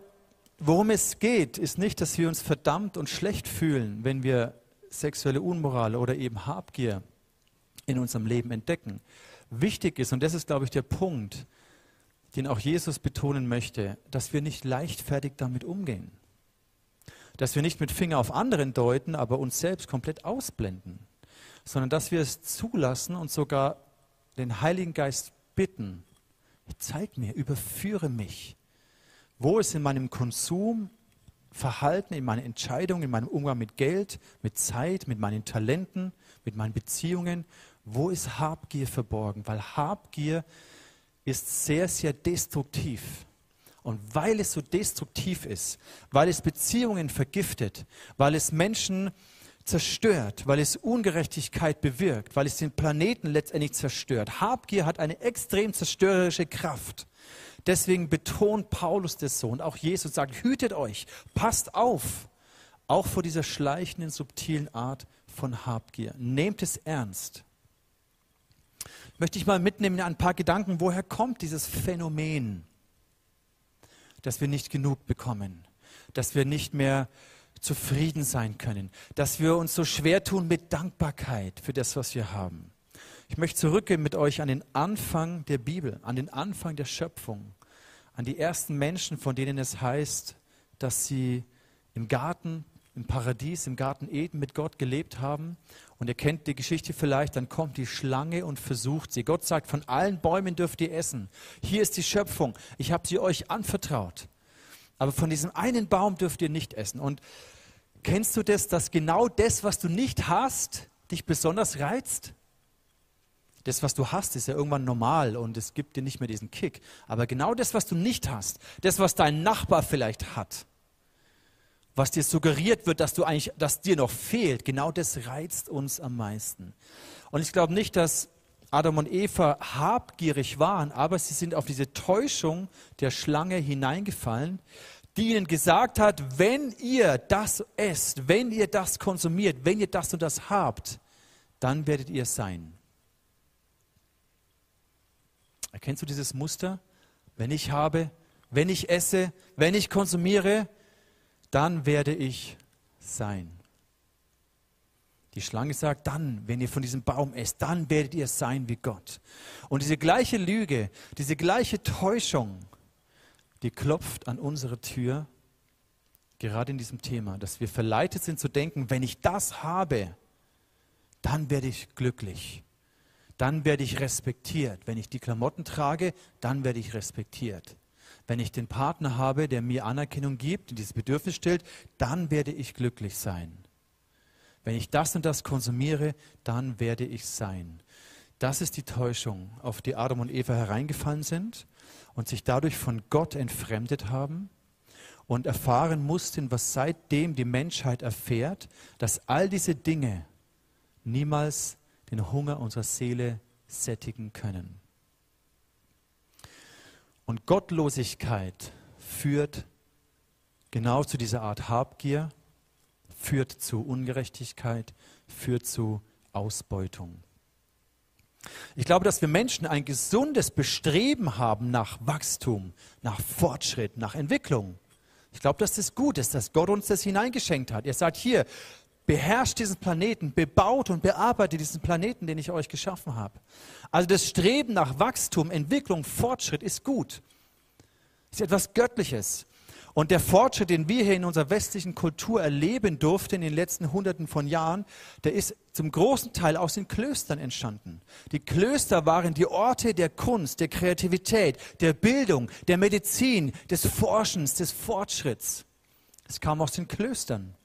worum es geht, ist nicht, dass wir uns verdammt und schlecht fühlen, wenn wir sexuelle Unmoral oder eben Habgier in unserem Leben entdecken. Wichtig ist, und das ist, glaube ich, der Punkt, den auch Jesus betonen möchte, dass wir nicht leichtfertig damit umgehen. Dass wir nicht mit Finger auf anderen deuten, aber uns selbst komplett ausblenden, sondern dass wir es zulassen und sogar den Heiligen Geist bitten, zeig mir, überführe mich, wo es in meinem Konsum Verhalten, in meinen Entscheidungen, in meinem Umgang mit Geld, mit Zeit, mit meinen Talenten, mit meinen Beziehungen, wo ist Habgier verborgen? Weil Habgier ist sehr, sehr destruktiv. Und weil es so destruktiv ist, weil es Beziehungen vergiftet, weil es Menschen zerstört, weil es Ungerechtigkeit bewirkt, weil es den Planeten letztendlich zerstört. Habgier hat eine extrem zerstörerische Kraft. Deswegen betont Paulus das so und auch Jesus sagt, hütet euch, passt auf, auch vor dieser schleichenden, subtilen Art von Habgier. Nehmt es ernst. Möchte ich mal mitnehmen in ein paar Gedanken, woher kommt dieses Phänomen, dass wir nicht genug bekommen, dass wir nicht mehr zufrieden sein können, dass wir uns so schwer tun mit Dankbarkeit für das, was wir haben. Ich möchte zurückgehen mit euch an den Anfang der Bibel, an den Anfang der Schöpfung, an die ersten Menschen, von denen es heißt, dass sie im Garten, im Paradies, im Garten Eden mit Gott gelebt haben. Und ihr kennt die Geschichte vielleicht, dann kommt die Schlange und versucht sie. Gott sagt, von allen Bäumen dürft ihr essen. Hier ist die Schöpfung. Ich habe sie euch anvertraut. Aber von diesem einen Baum dürft ihr nicht essen. Und kennst du das, dass genau das, was du nicht hast, dich besonders reizt? Das, was du hast, ist ja irgendwann normal und es gibt dir nicht mehr diesen Kick. Aber genau das, was du nicht hast, das, was dein Nachbar vielleicht hat, was dir suggeriert wird, dass du eigentlich, dass dir noch fehlt, genau das reizt uns am meisten. Und ich glaube nicht, dass Adam und Eva habgierig waren, aber sie sind auf diese Täuschung der Schlange hineingefallen, die ihnen gesagt hat, wenn ihr das esst, wenn ihr das konsumiert, wenn ihr das und das habt, dann werdet ihr sein. Erkennst du dieses Muster? Wenn ich habe, wenn ich esse, wenn ich konsumiere, dann werde ich sein. Die Schlange sagt, dann, wenn ihr von diesem Baum esst, dann werdet ihr sein wie Gott. Und diese gleiche Lüge, diese gleiche Täuschung, die klopft an unsere Tür, gerade in diesem Thema, dass wir verleitet sind zu denken, wenn ich das habe, dann werde ich glücklich dann werde ich respektiert. Wenn ich die Klamotten trage, dann werde ich respektiert. Wenn ich den Partner habe, der mir Anerkennung gibt und dieses Bedürfnis stellt, dann werde ich glücklich sein. Wenn ich das und das konsumiere, dann werde ich sein. Das ist die Täuschung, auf die Adam und Eva hereingefallen sind und sich dadurch von Gott entfremdet haben und erfahren mussten, was seitdem die Menschheit erfährt, dass all diese Dinge niemals den Hunger unserer Seele sättigen können. Und Gottlosigkeit führt genau zu dieser Art Habgier, führt zu Ungerechtigkeit, führt zu Ausbeutung. Ich glaube, dass wir Menschen ein gesundes Bestreben haben nach Wachstum, nach Fortschritt, nach Entwicklung. Ich glaube, dass das gut ist, dass Gott uns das hineingeschenkt hat. Er sagt hier, beherrscht diesen Planeten, bebaut und bearbeitet diesen Planeten, den ich euch geschaffen habe. Also das Streben nach Wachstum, Entwicklung, Fortschritt ist gut. Ist etwas Göttliches. Und der Fortschritt, den wir hier in unserer westlichen Kultur erleben durften in den letzten Hunderten von Jahren, der ist zum großen Teil aus den Klöstern entstanden. Die Klöster waren die Orte der Kunst, der Kreativität, der Bildung, der Medizin, des Forschens, des Fortschritts. Es kam aus den Klöstern.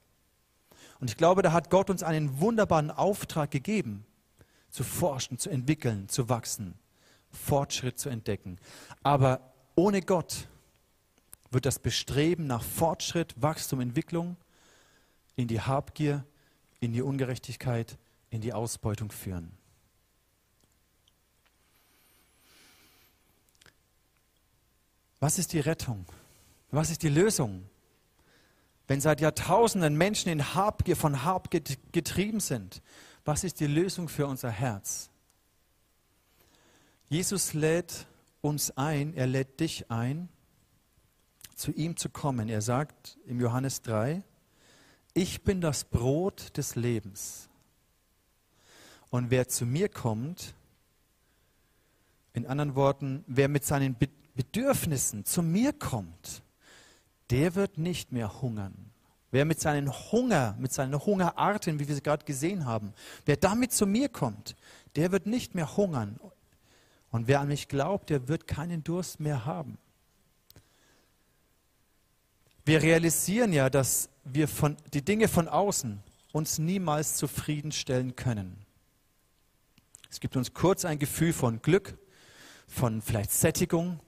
Und ich glaube, da hat Gott uns einen wunderbaren Auftrag gegeben, zu forschen, zu entwickeln, zu wachsen, Fortschritt zu entdecken. Aber ohne Gott wird das Bestreben nach Fortschritt, Wachstum, Entwicklung in die Habgier, in die Ungerechtigkeit, in die Ausbeutung führen. Was ist die Rettung? Was ist die Lösung? Wenn seit Jahrtausenden Menschen in Habgier von Habgier getrieben sind, was ist die Lösung für unser Herz? Jesus lädt uns ein, er lädt dich ein, zu ihm zu kommen. Er sagt im Johannes 3, ich bin das Brot des Lebens. Und wer zu mir kommt, in anderen Worten, wer mit seinen Bedürfnissen zu mir kommt, der wird nicht mehr hungern. Wer mit seinen Hunger, mit seinen Hungerarten, wie wir sie gerade gesehen haben, wer damit zu mir kommt, der wird nicht mehr hungern. Und wer an mich glaubt, der wird keinen Durst mehr haben. Wir realisieren ja, dass wir von, die Dinge von außen uns niemals zufriedenstellen können. Es gibt uns kurz ein Gefühl von Glück, von vielleicht Sättigung,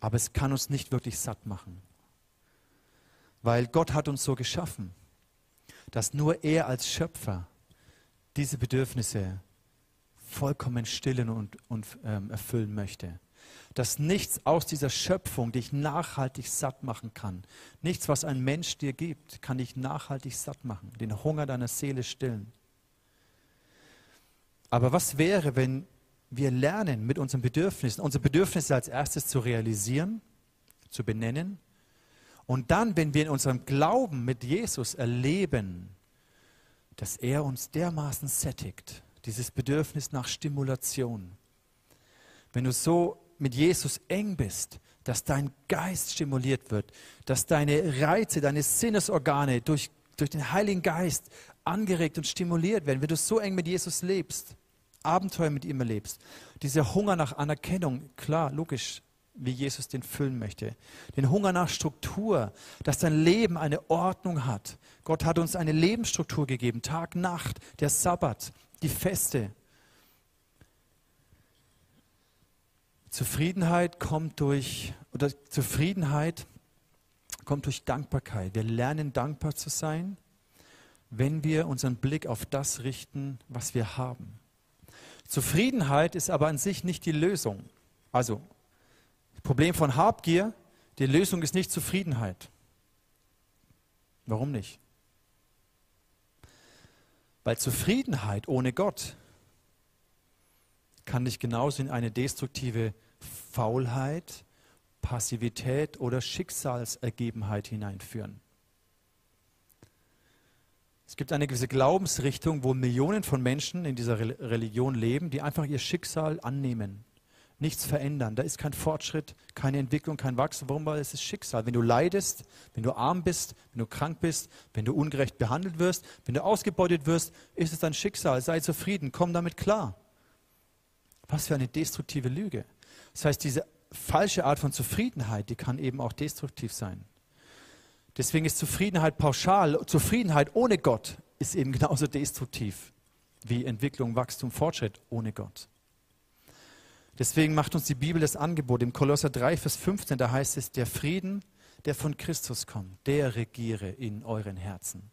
aber es kann uns nicht wirklich satt machen. Weil Gott hat uns so geschaffen, dass nur er als Schöpfer diese Bedürfnisse vollkommen stillen und, und ähm, erfüllen möchte dass nichts aus dieser Schöpfung dich nachhaltig satt machen kann. Nichts, was ein Mensch dir gibt, kann dich nachhaltig satt machen, den Hunger deiner Seele stillen. Aber was wäre, wenn wir lernen, mit unseren Bedürfnissen, unsere Bedürfnisse als erstes zu realisieren, zu benennen und dann, wenn wir in unserem Glauben mit Jesus erleben, dass er uns dermaßen sättigt, dieses Bedürfnis nach Stimulation. Wenn du so mit Jesus eng bist, dass dein Geist stimuliert wird, dass deine Reize, deine Sinnesorgane durch, durch den Heiligen Geist angeregt und stimuliert werden, wenn du so eng mit Jesus lebst, Abenteuer mit ihm erlebst. Dieser Hunger nach Anerkennung, klar, logisch, wie Jesus den füllen möchte. Den Hunger nach Struktur, dass dein Leben eine Ordnung hat. Gott hat uns eine Lebensstruktur gegeben, Tag, Nacht, der Sabbat, die Feste. Zufriedenheit kommt durch, oder Zufriedenheit kommt durch Dankbarkeit. Wir lernen dankbar zu sein, wenn wir unseren Blick auf das richten, was wir haben. Zufriedenheit ist aber an sich nicht die Lösung. Also, das Problem von Habgier, die Lösung ist nicht Zufriedenheit. Warum nicht? Weil Zufriedenheit ohne Gott kann dich genauso in eine destruktive Faulheit, Passivität oder Schicksalsergebenheit hineinführen. Es gibt eine gewisse Glaubensrichtung, wo Millionen von Menschen in dieser Religion leben, die einfach ihr Schicksal annehmen, nichts verändern. Da ist kein Fortschritt, keine Entwicklung, kein Wachstum. Warum? Weil es ist Schicksal. Wenn du leidest, wenn du arm bist, wenn du krank bist, wenn du ungerecht behandelt wirst, wenn du ausgebeutet wirst, ist es dein Schicksal. Sei zufrieden, komm damit klar. Was für eine destruktive Lüge. Das heißt, diese falsche Art von Zufriedenheit, die kann eben auch destruktiv sein. Deswegen ist Zufriedenheit pauschal. Zufriedenheit ohne Gott ist eben [laughs] genauso destruktiv wie Entwicklung, Wachstum, Fortschritt ohne Gott. Deswegen macht uns die Bibel das Angebot. Im Kolosser 3, Vers 15, da heißt es, der Frieden, der von Christus kommt, der regiere in euren Herzen.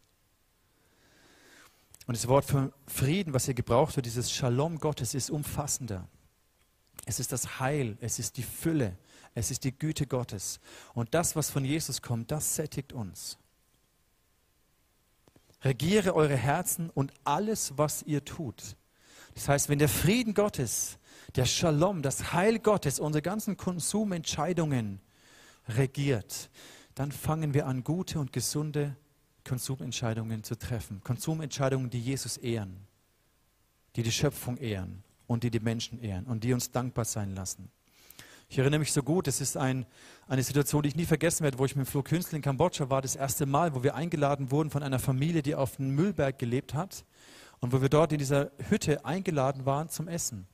Und das Wort für Frieden, was hier gebraucht wird, dieses Shalom Gottes, ist umfassender. Es ist das Heil, es ist die Fülle, es ist die Güte Gottes. Und das, was von Jesus kommt, das sättigt uns. Regiere eure Herzen und alles, was ihr tut. Das heißt, wenn der Frieden Gottes, der Shalom, das Heil Gottes unsere ganzen Konsumentscheidungen regiert, dann fangen wir an, gute und gesunde Konsumentscheidungen zu treffen. Konsumentscheidungen, die Jesus ehren, die die Schöpfung ehren und die die Menschen ehren und die uns dankbar sein lassen. Ich erinnere mich so gut, es ist ein, eine Situation, die ich nie vergessen werde, wo ich mit Flo Künstler in Kambodscha war, das erste Mal, wo wir eingeladen wurden von einer Familie, die auf dem Müllberg gelebt hat und wo wir dort in dieser Hütte eingeladen waren zum Essen.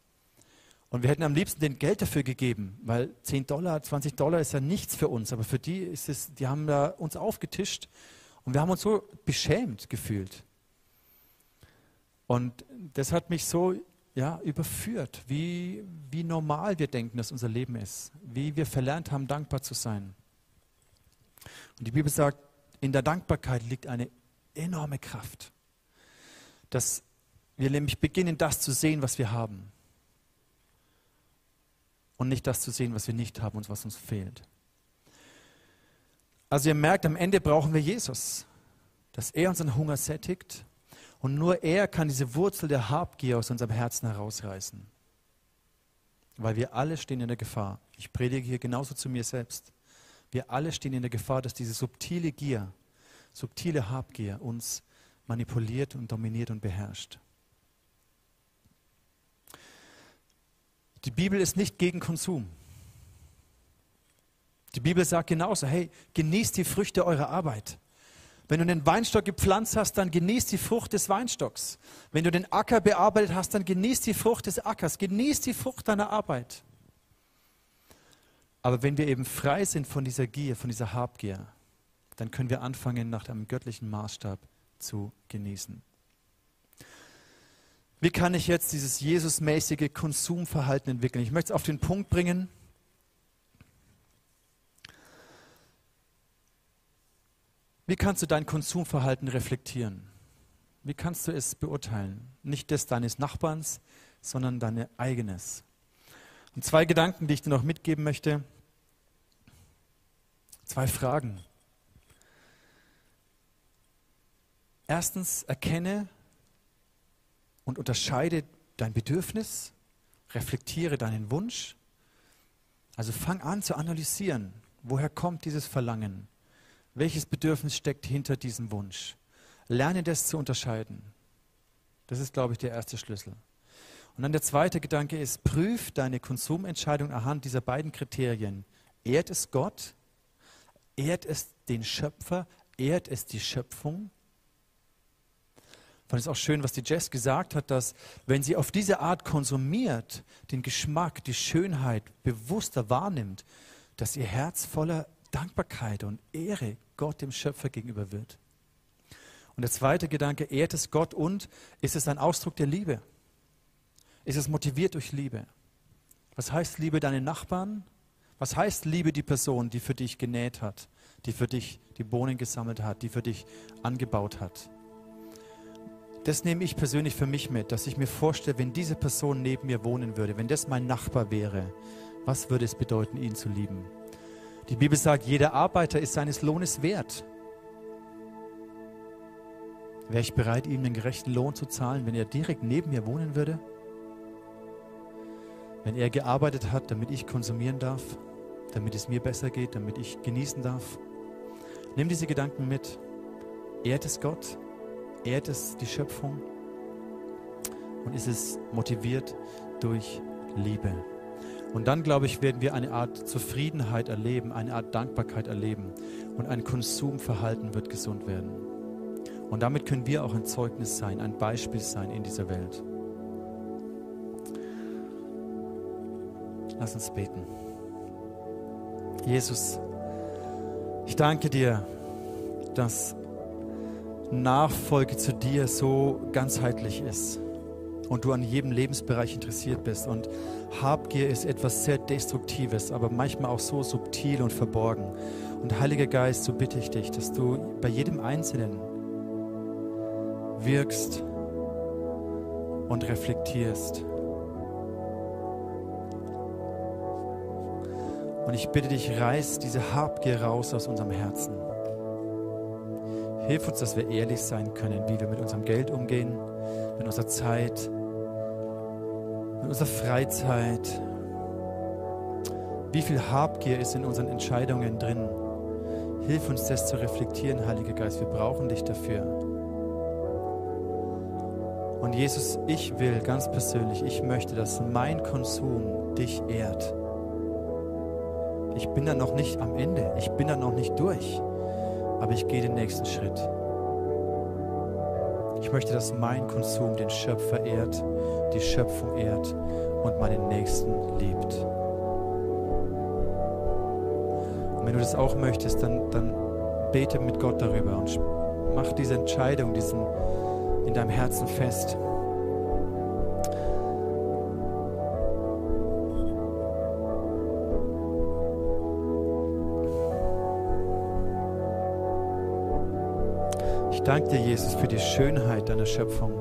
Und wir hätten am liebsten den Geld dafür gegeben, weil 10 Dollar, 20 Dollar ist ja nichts für uns, aber für die ist es, die haben da uns aufgetischt und wir haben uns so beschämt gefühlt. Und das hat mich so ja, überführt, wie, wie normal wir denken, dass unser Leben ist, wie wir verlernt haben, dankbar zu sein. Und die Bibel sagt, in der Dankbarkeit liegt eine enorme Kraft, dass wir nämlich beginnen, das zu sehen, was wir haben und nicht das zu sehen, was wir nicht haben und was uns fehlt. Also ihr merkt, am Ende brauchen wir Jesus, dass er unseren Hunger sättigt und nur er kann diese Wurzel der Habgier aus unserem Herzen herausreißen. Weil wir alle stehen in der Gefahr. Ich predige hier genauso zu mir selbst. Wir alle stehen in der Gefahr, dass diese subtile Gier, subtile Habgier uns manipuliert und dominiert und beherrscht. Die Bibel ist nicht gegen Konsum. Die Bibel sagt genauso, hey, genießt die Früchte eurer Arbeit. Wenn du den Weinstock gepflanzt hast, dann genießt die Frucht des Weinstocks. Wenn du den Acker bearbeitet hast, dann genießt die Frucht des Ackers. Genießt die Frucht deiner Arbeit. Aber wenn wir eben frei sind von dieser Gier, von dieser Habgier, dann können wir anfangen, nach einem göttlichen Maßstab zu genießen. Wie kann ich jetzt dieses Jesusmäßige Konsumverhalten entwickeln? Ich möchte es auf den Punkt bringen. Wie kannst du dein Konsumverhalten reflektieren? Wie kannst du es beurteilen? Nicht das deines Nachbarns, sondern dein eigenes. Und zwei Gedanken, die ich dir noch mitgeben möchte. Zwei Fragen. Erstens, erkenne und unterscheide dein Bedürfnis, reflektiere deinen Wunsch. Also fang an zu analysieren, woher kommt dieses Verlangen? Welches Bedürfnis steckt hinter diesem Wunsch? Lerne das zu unterscheiden. Das ist, glaube ich, der erste Schlüssel. Und dann der zweite Gedanke ist, prüf deine Konsumentscheidung anhand dieser beiden Kriterien. Ehrt es Gott? Ehrt es den Schöpfer? Ehrt es die Schöpfung? Ich fand es auch schön, was die Jess gesagt hat, dass wenn sie auf diese Art konsumiert, den Geschmack, die Schönheit bewusster wahrnimmt, dass ihr Herz voller Dankbarkeit und Ehre Gott dem Schöpfer gegenüber wird. Und der zweite Gedanke, ehrt es Gott und ist es ein Ausdruck der Liebe? Ist es motiviert durch Liebe? Was heißt Liebe deinen Nachbarn? Was heißt Liebe die Person, die für dich genäht hat, die für dich die Bohnen gesammelt hat, die für dich angebaut hat? Das nehme ich persönlich für mich mit, dass ich mir vorstelle, wenn diese Person neben mir wohnen würde, wenn das mein Nachbar wäre, was würde es bedeuten, ihn zu lieben? Die Bibel sagt, jeder Arbeiter ist seines Lohnes wert. Wäre ich bereit, ihm den gerechten Lohn zu zahlen, wenn er direkt neben mir wohnen würde? Wenn er gearbeitet hat, damit ich konsumieren darf, damit es mir besser geht, damit ich genießen darf? Nimm diese Gedanken mit. Ehrt es Gott? Ehrt es die Schöpfung? Und ist es motiviert durch Liebe? Und dann, glaube ich, werden wir eine Art Zufriedenheit erleben, eine Art Dankbarkeit erleben und ein Konsumverhalten wird gesund werden. Und damit können wir auch ein Zeugnis sein, ein Beispiel sein in dieser Welt. Lass uns beten. Jesus, ich danke dir, dass Nachfolge zu dir so ganzheitlich ist und du an jedem Lebensbereich interessiert bist. Und Habgier ist etwas sehr Destruktives, aber manchmal auch so subtil und verborgen. Und Heiliger Geist, so bitte ich dich, dass du bei jedem Einzelnen wirkst und reflektierst. Und ich bitte dich, reiß diese Habgier raus aus unserem Herzen. Hilf uns, dass wir ehrlich sein können, wie wir mit unserem Geld umgehen, mit unserer Zeit, mit unserer Freizeit. Wie viel Habgier ist in unseren Entscheidungen drin? Hilf uns, das zu reflektieren, Heiliger Geist. Wir brauchen dich dafür. Und Jesus, ich will ganz persönlich, ich möchte, dass mein Konsum dich ehrt. Ich bin da noch nicht am Ende. Ich bin da noch nicht durch. Aber ich gehe den nächsten Schritt. Ich möchte, dass mein Konsum den Schöpfer ehrt, die Schöpfung ehrt und meinen Nächsten liebt. Und wenn du das auch möchtest, dann, dann bete mit Gott darüber und mach diese Entscheidung diesen, in deinem Herzen fest. Danke dir, Jesus, für die Schönheit deiner Schöpfung.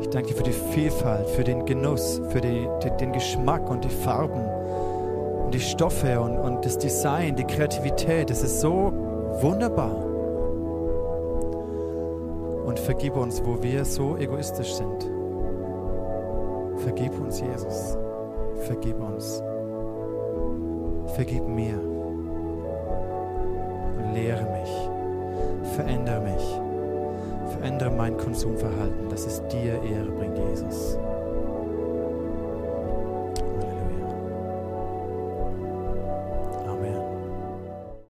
Ich danke dir für die Vielfalt, für den Genuss, für die, die, den Geschmack und die Farben und die Stoffe und, und das Design, die Kreativität. Das ist so wunderbar. Und vergib uns, wo wir so egoistisch sind. Vergib uns, Jesus. Vergib uns. Vergib mir. Konsumverhalten, dass es dir Ehre bringt, Jesus.